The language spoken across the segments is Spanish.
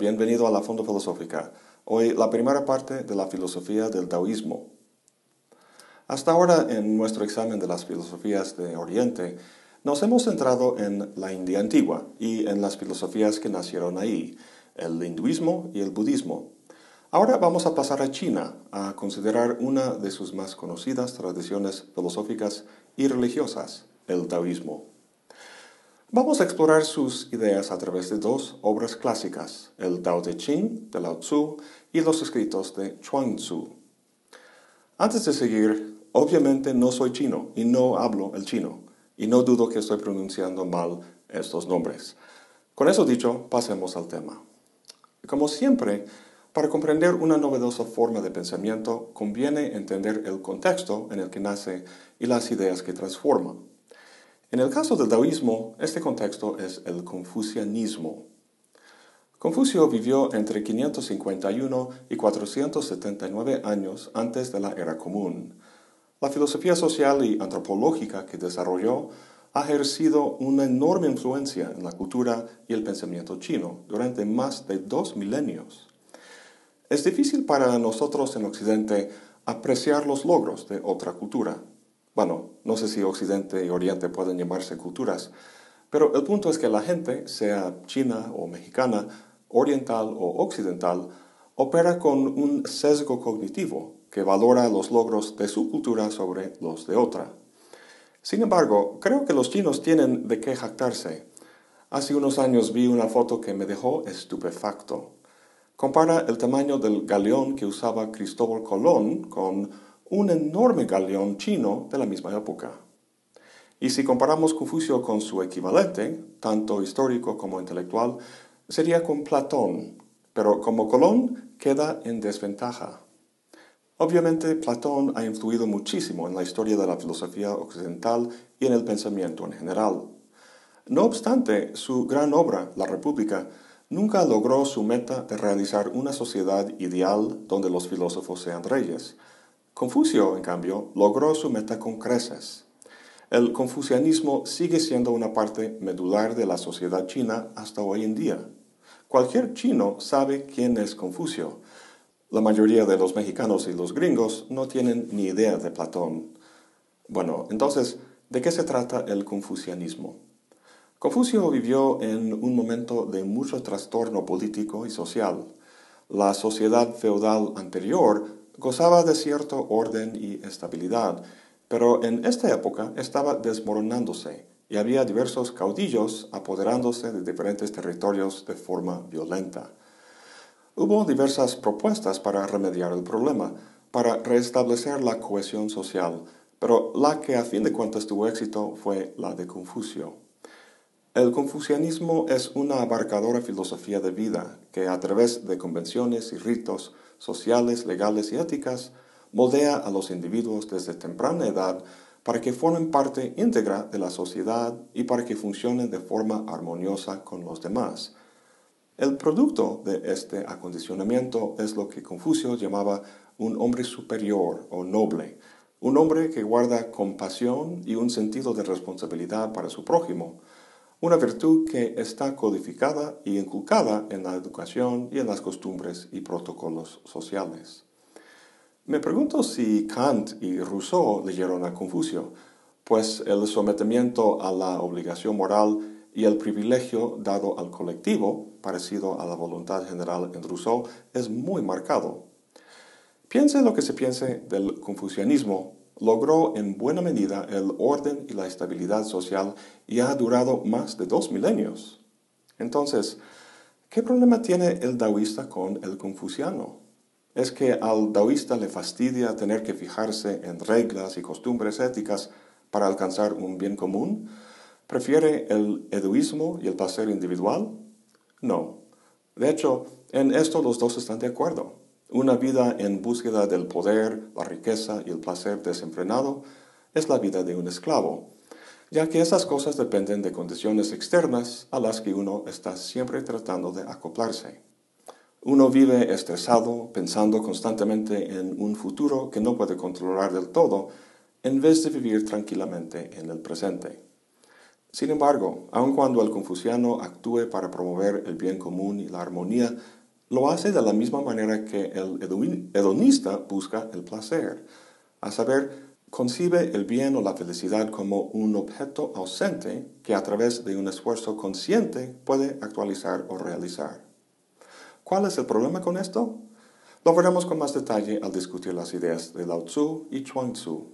bienvenido a la Fondo Filosófica. Hoy la primera parte de la filosofía del taoísmo. Hasta ahora en nuestro examen de las filosofías de Oriente, nos hemos centrado en la India antigua y en las filosofías que nacieron ahí, el hinduismo y el budismo. Ahora vamos a pasar a China a considerar una de sus más conocidas tradiciones filosóficas y religiosas, el taoísmo. Vamos a explorar sus ideas a través de dos obras clásicas, el Tao Te Ching de Lao Tzu y los escritos de Chuang Tzu. Antes de seguir, obviamente no soy chino y no hablo el chino, y no dudo que estoy pronunciando mal estos nombres. Con eso dicho, pasemos al tema. Como siempre, para comprender una novedosa forma de pensamiento conviene entender el contexto en el que nace y las ideas que transforma. En el caso del taoísmo, este contexto es el confucianismo. Confucio vivió entre 551 y 479 años antes de la era común. La filosofía social y antropológica que desarrolló ha ejercido una enorme influencia en la cultura y el pensamiento chino durante más de dos milenios. Es difícil para nosotros en Occidente apreciar los logros de otra cultura, bueno, no sé si Occidente y Oriente pueden llamarse culturas, pero el punto es que la gente, sea china o mexicana, oriental o occidental, opera con un sesgo cognitivo que valora los logros de su cultura sobre los de otra. Sin embargo, creo que los chinos tienen de qué jactarse. Hace unos años vi una foto que me dejó estupefacto. Compara el tamaño del galeón que usaba Cristóbal Colón con un enorme galeón chino de la misma época. Y si comparamos Confucio con su equivalente, tanto histórico como intelectual, sería con Platón, pero como Colón queda en desventaja. Obviamente Platón ha influido muchísimo en la historia de la filosofía occidental y en el pensamiento en general. No obstante, su gran obra, La República, nunca logró su meta de realizar una sociedad ideal donde los filósofos sean reyes, Confucio, en cambio, logró su meta con creces. El confucianismo sigue siendo una parte medular de la sociedad china hasta hoy en día. Cualquier chino sabe quién es Confucio. La mayoría de los mexicanos y los gringos no tienen ni idea de Platón. Bueno, entonces, ¿de qué se trata el confucianismo? Confucio vivió en un momento de mucho trastorno político y social. La sociedad feudal anterior gozaba de cierto orden y estabilidad, pero en esta época estaba desmoronándose y había diversos caudillos apoderándose de diferentes territorios de forma violenta. Hubo diversas propuestas para remediar el problema, para restablecer la cohesión social, pero la que a fin de cuentas tuvo éxito fue la de Confucio. El confucianismo es una abarcadora filosofía de vida que a través de convenciones y ritos sociales, legales y éticas moldea a los individuos desde temprana edad para que formen parte íntegra de la sociedad y para que funcionen de forma armoniosa con los demás. El producto de este acondicionamiento es lo que Confucio llamaba un hombre superior o noble, un hombre que guarda compasión y un sentido de responsabilidad para su prójimo, una virtud que está codificada y inculcada en la educación y en las costumbres y protocolos sociales. Me pregunto si Kant y Rousseau leyeron a Confucio, pues el sometimiento a la obligación moral y el privilegio dado al colectivo, parecido a la voluntad general en Rousseau, es muy marcado. Piense lo que se piense del confucianismo, logró en buena medida el orden y la estabilidad social y ha durado más de dos milenios. Entonces, ¿qué problema tiene el taoísta con el confuciano? ¿Es que al taoísta le fastidia tener que fijarse en reglas y costumbres éticas para alcanzar un bien común? ¿Prefiere el egoísmo y el placer individual? No. De hecho, en esto los dos están de acuerdo. Una vida en búsqueda del poder, la riqueza y el placer desenfrenado es la vida de un esclavo, ya que esas cosas dependen de condiciones externas a las que uno está siempre tratando de acoplarse. Uno vive estresado, pensando constantemente en un futuro que no puede controlar del todo, en vez de vivir tranquilamente en el presente. Sin embargo, aun cuando el confuciano actúe para promover el bien común y la armonía, lo hace de la misma manera que el hedonista busca el placer, a saber, concibe el bien o la felicidad como un objeto ausente que a través de un esfuerzo consciente puede actualizar o realizar. ¿Cuál es el problema con esto? Lo veremos con más detalle al discutir las ideas de Lao Tzu y Chuang Tzu.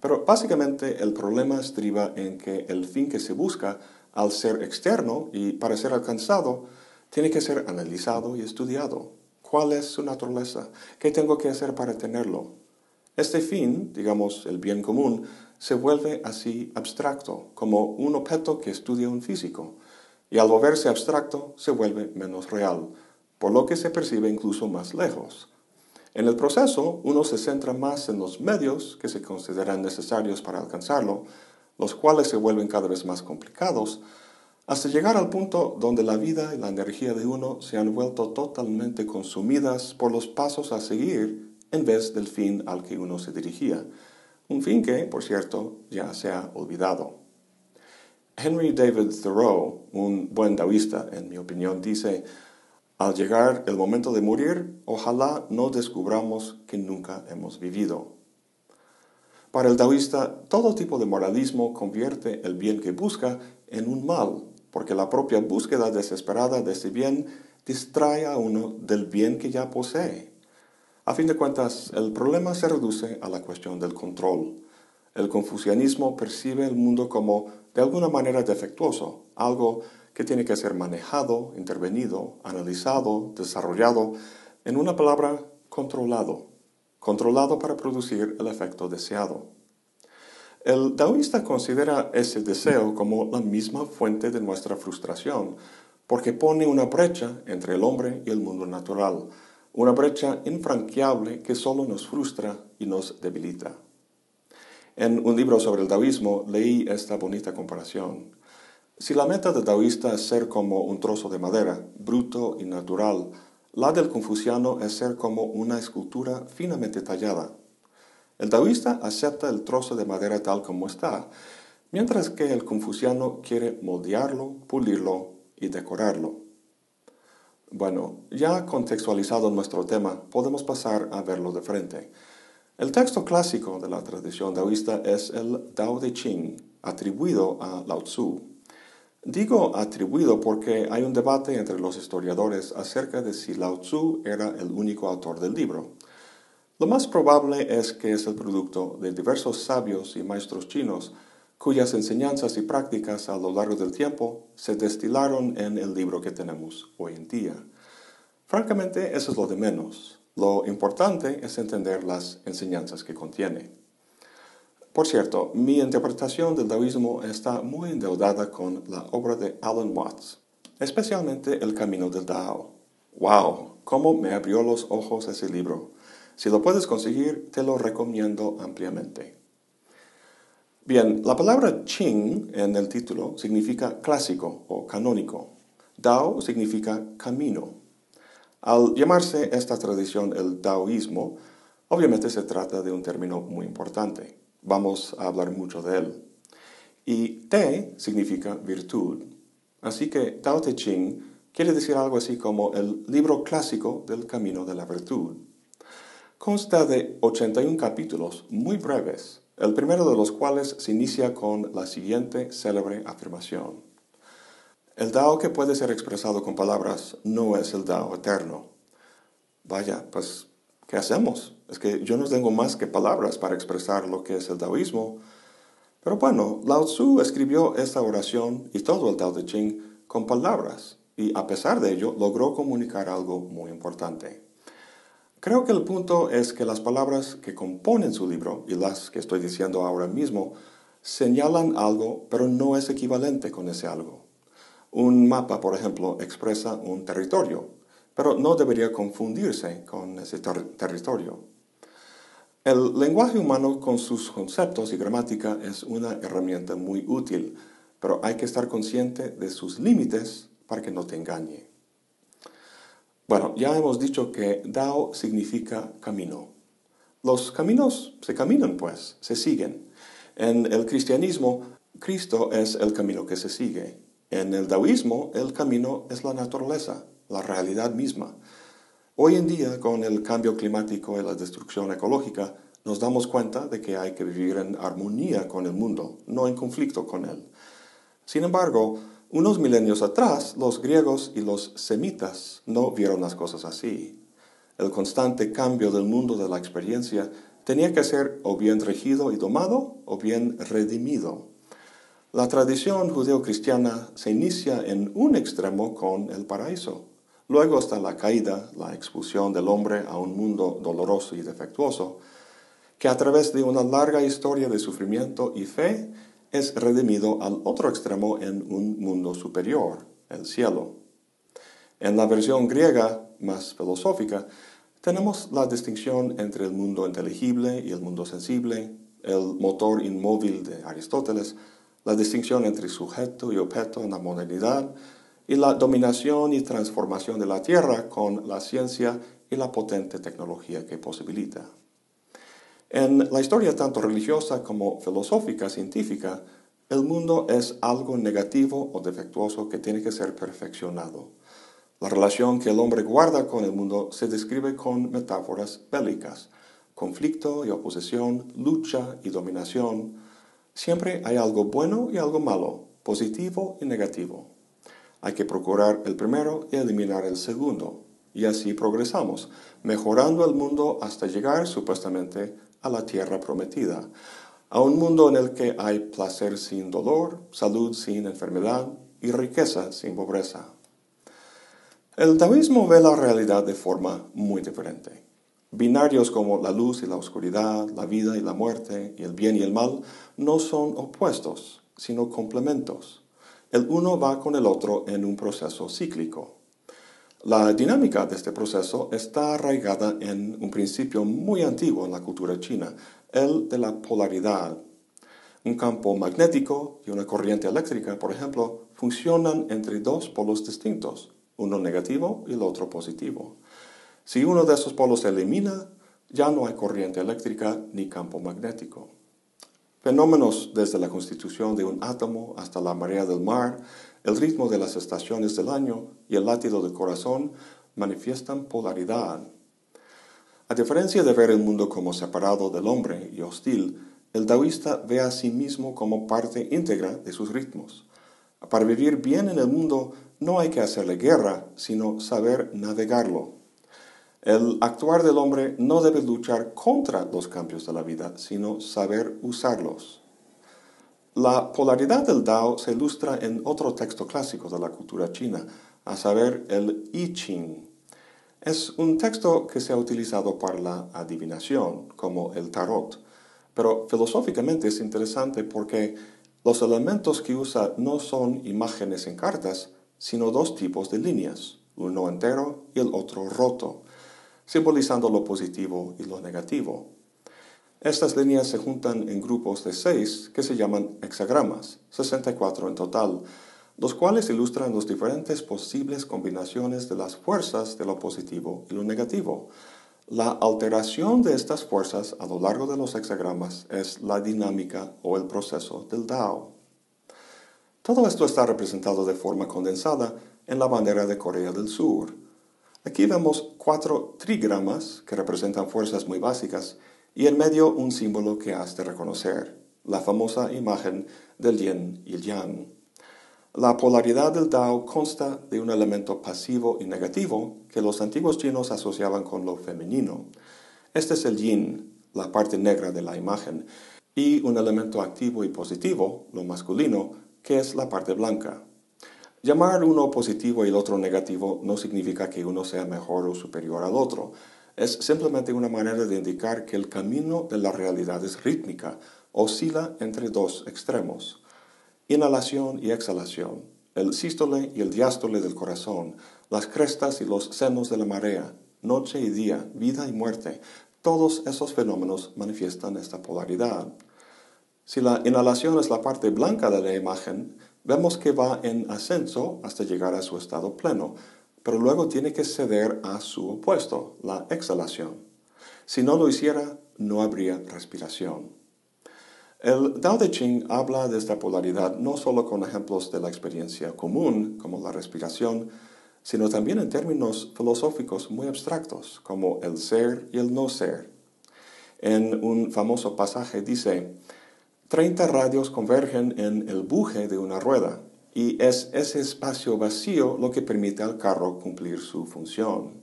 Pero básicamente el problema estriba en que el fin que se busca, al ser externo y para ser alcanzado, tiene que ser analizado y estudiado. ¿Cuál es su naturaleza? ¿Qué tengo que hacer para tenerlo? Este fin, digamos el bien común, se vuelve así abstracto, como un objeto que estudia un físico, y al volverse abstracto se vuelve menos real, por lo que se percibe incluso más lejos. En el proceso, uno se centra más en los medios que se consideran necesarios para alcanzarlo, los cuales se vuelven cada vez más complicados, hasta llegar al punto donde la vida y la energía de uno se han vuelto totalmente consumidas por los pasos a seguir en vez del fin al que uno se dirigía, un fin que, por cierto, ya se ha olvidado. Henry David Thoreau, un buen taoísta, en mi opinión, dice, al llegar el momento de morir, ojalá no descubramos que nunca hemos vivido. Para el taoísta, todo tipo de moralismo convierte el bien que busca en un mal, porque la propia búsqueda desesperada de ese bien distrae a uno del bien que ya posee. A fin de cuentas, el problema se reduce a la cuestión del control. El confucianismo percibe el mundo como de alguna manera defectuoso, algo que tiene que ser manejado, intervenido, analizado, desarrollado, en una palabra, controlado, controlado para producir el efecto deseado. El taoísta considera ese deseo como la misma fuente de nuestra frustración, porque pone una brecha entre el hombre y el mundo natural, una brecha infranqueable que solo nos frustra y nos debilita. En un libro sobre el taoísmo leí esta bonita comparación. Si la meta del taoísta es ser como un trozo de madera, bruto y natural, la del confuciano es ser como una escultura finamente tallada. El taoísta acepta el trozo de madera tal como está, mientras que el confuciano quiere moldearlo, pulirlo y decorarlo. Bueno, ya contextualizado nuestro tema, podemos pasar a verlo de frente. El texto clásico de la tradición taoísta es el Tao de Ching, atribuido a Lao Tzu. Digo atribuido porque hay un debate entre los historiadores acerca de si Lao Tzu era el único autor del libro. Lo más probable es que es el producto de diversos sabios y maestros chinos cuyas enseñanzas y prácticas a lo largo del tiempo se destilaron en el libro que tenemos hoy en día. Francamente, eso es lo de menos. Lo importante es entender las enseñanzas que contiene. Por cierto, mi interpretación del taoísmo está muy endeudada con la obra de Alan Watts, especialmente El Camino del Tao. ¡Wow! ¿Cómo me abrió los ojos ese libro? Si lo puedes conseguir, te lo recomiendo ampliamente. Bien, la palabra Qing en el título significa clásico o canónico. Dao significa camino. Al llamarse esta tradición el taoísmo, obviamente se trata de un término muy importante. Vamos a hablar mucho de él. Y Te significa virtud. Así que Tao Te Ching quiere decir algo así como el libro clásico del camino de la virtud. Consta de 81 capítulos muy breves, el primero de los cuales se inicia con la siguiente célebre afirmación. El Tao que puede ser expresado con palabras no es el Tao eterno. Vaya, pues ¿Qué hacemos? Es que yo no tengo más que palabras para expresar lo que es el taoísmo. Pero bueno, Lao Tzu escribió esta oración y todo el Tao Te Ching con palabras, y a pesar de ello logró comunicar algo muy importante. Creo que el punto es que las palabras que componen su libro y las que estoy diciendo ahora mismo señalan algo, pero no es equivalente con ese algo. Un mapa, por ejemplo, expresa un territorio, pero no debería confundirse con ese territorio. El lenguaje humano con sus conceptos y gramática es una herramienta muy útil, pero hay que estar consciente de sus límites para que no te engañe. Bueno, ya hemos dicho que Dao significa camino. Los caminos se caminan, pues, se siguen. En el cristianismo, Cristo es el camino que se sigue. En el taoísmo, el camino es la naturaleza, la realidad misma. Hoy en día, con el cambio climático y la destrucción ecológica, nos damos cuenta de que hay que vivir en armonía con el mundo, no en conflicto con él. Sin embargo, unos milenios atrás, los griegos y los semitas no vieron las cosas así. El constante cambio del mundo de la experiencia tenía que ser o bien regido y domado o bien redimido. La tradición judeocristiana se inicia en un extremo con el paraíso. Luego está la caída, la expulsión del hombre a un mundo doloroso y defectuoso, que a través de una larga historia de sufrimiento y fe es redimido al otro extremo en un mundo superior, el cielo. En la versión griega, más filosófica, tenemos la distinción entre el mundo inteligible y el mundo sensible, el motor inmóvil de Aristóteles, la distinción entre sujeto y objeto en la modernidad y la dominación y transformación de la Tierra con la ciencia y la potente tecnología que posibilita. En la historia tanto religiosa como filosófica, científica, el mundo es algo negativo o defectuoso que tiene que ser perfeccionado. La relación que el hombre guarda con el mundo se describe con metáforas bélicas, conflicto y oposición, lucha y dominación, Siempre hay algo bueno y algo malo, positivo y negativo. Hay que procurar el primero y eliminar el segundo. Y así progresamos, mejorando el mundo hasta llegar supuestamente a la tierra prometida, a un mundo en el que hay placer sin dolor, salud sin enfermedad y riqueza sin pobreza. El taoísmo ve la realidad de forma muy diferente. Binarios como la luz y la oscuridad, la vida y la muerte, y el bien y el mal, no son opuestos, sino complementos. El uno va con el otro en un proceso cíclico. La dinámica de este proceso está arraigada en un principio muy antiguo en la cultura china, el de la polaridad. Un campo magnético y una corriente eléctrica, por ejemplo, funcionan entre dos polos distintos, uno negativo y el otro positivo. Si uno de esos polos se elimina, ya no hay corriente eléctrica ni campo magnético. Fenómenos desde la constitución de un átomo hasta la marea del mar, el ritmo de las estaciones del año y el latido del corazón manifiestan polaridad. A diferencia de ver el mundo como separado del hombre y hostil, el taoísta ve a sí mismo como parte íntegra de sus ritmos. Para vivir bien en el mundo no hay que hacerle guerra, sino saber navegarlo. El actuar del hombre no debe luchar contra los cambios de la vida, sino saber usarlos. La polaridad del Tao se ilustra en otro texto clásico de la cultura china, a saber el I Ching. Es un texto que se ha utilizado para la adivinación, como el tarot, pero filosóficamente es interesante porque los elementos que usa no son imágenes en cartas, sino dos tipos de líneas, uno entero y el otro roto simbolizando lo positivo y lo negativo. Estas líneas se juntan en grupos de seis que se llaman hexagramas, 64 en total, los cuales ilustran las diferentes posibles combinaciones de las fuerzas de lo positivo y lo negativo. La alteración de estas fuerzas a lo largo de los hexagramas es la dinámica o el proceso del Tao. Todo esto está representado de forma condensada en la bandera de Corea del Sur, Aquí vemos cuatro trigramas que representan fuerzas muy básicas y en medio un símbolo que has de reconocer, la famosa imagen del yin y el yang. La polaridad del Tao consta de un elemento pasivo y negativo que los antiguos chinos asociaban con lo femenino. Este es el yin, la parte negra de la imagen, y un elemento activo y positivo, lo masculino, que es la parte blanca. Llamar uno positivo y el otro negativo no significa que uno sea mejor o superior al otro. Es simplemente una manera de indicar que el camino de la realidad es rítmica, oscila entre dos extremos. Inhalación y exhalación, el sístole y el diástole del corazón, las crestas y los senos de la marea, noche y día, vida y muerte, todos esos fenómenos manifiestan esta polaridad. Si la inhalación es la parte blanca de la imagen, vemos que va en ascenso hasta llegar a su estado pleno, pero luego tiene que ceder a su opuesto, la exhalación. Si no lo hiciera, no habría respiración. El Tao Te Ching habla de esta polaridad no solo con ejemplos de la experiencia común, como la respiración, sino también en términos filosóficos muy abstractos, como el ser y el no ser. En un famoso pasaje dice, 30 radios convergen en el buje de una rueda, y es ese espacio vacío lo que permite al carro cumplir su función.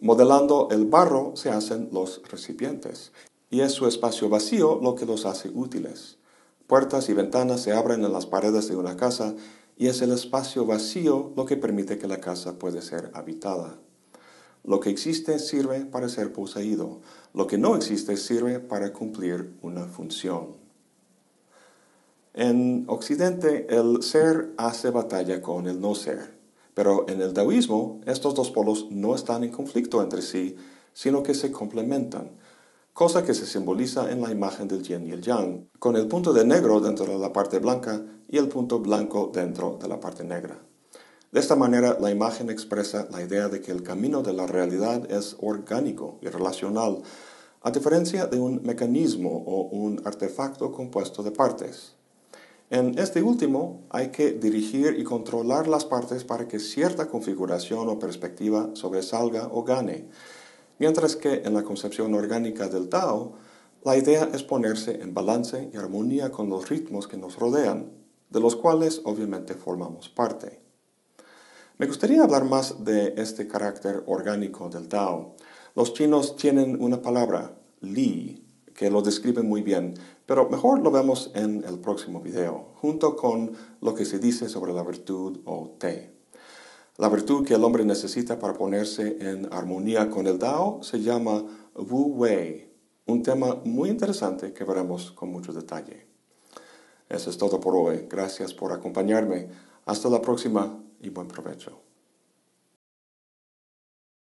Modelando el barro se hacen los recipientes, y es su espacio vacío lo que los hace útiles. Puertas y ventanas se abren en las paredes de una casa y es el espacio vacío lo que permite que la casa pueda ser habitada. Lo que existe sirve para ser poseído, lo que no existe sirve para cumplir una función. En Occidente el ser hace batalla con el no ser, pero en el taoísmo estos dos polos no están en conflicto entre sí, sino que se complementan cosa que se simboliza en la imagen del yin y el yang, con el punto de negro dentro de la parte blanca y el punto blanco dentro de la parte negra. De esta manera, la imagen expresa la idea de que el camino de la realidad es orgánico y relacional, a diferencia de un mecanismo o un artefacto compuesto de partes. En este último hay que dirigir y controlar las partes para que cierta configuración o perspectiva sobresalga o gane mientras que en la concepción orgánica del Tao, la idea es ponerse en balance y armonía con los ritmos que nos rodean, de los cuales obviamente formamos parte. Me gustaría hablar más de este carácter orgánico del Tao. Los chinos tienen una palabra, Li, que lo describe muy bien, pero mejor lo vemos en el próximo video, junto con lo que se dice sobre la virtud o Te. La virtud que el hombre necesita para ponerse en armonía con el Dao se llama Wu Wei, un tema muy interesante que veremos con mucho detalle. Eso es todo por hoy. Gracias por acompañarme. Hasta la próxima y buen provecho.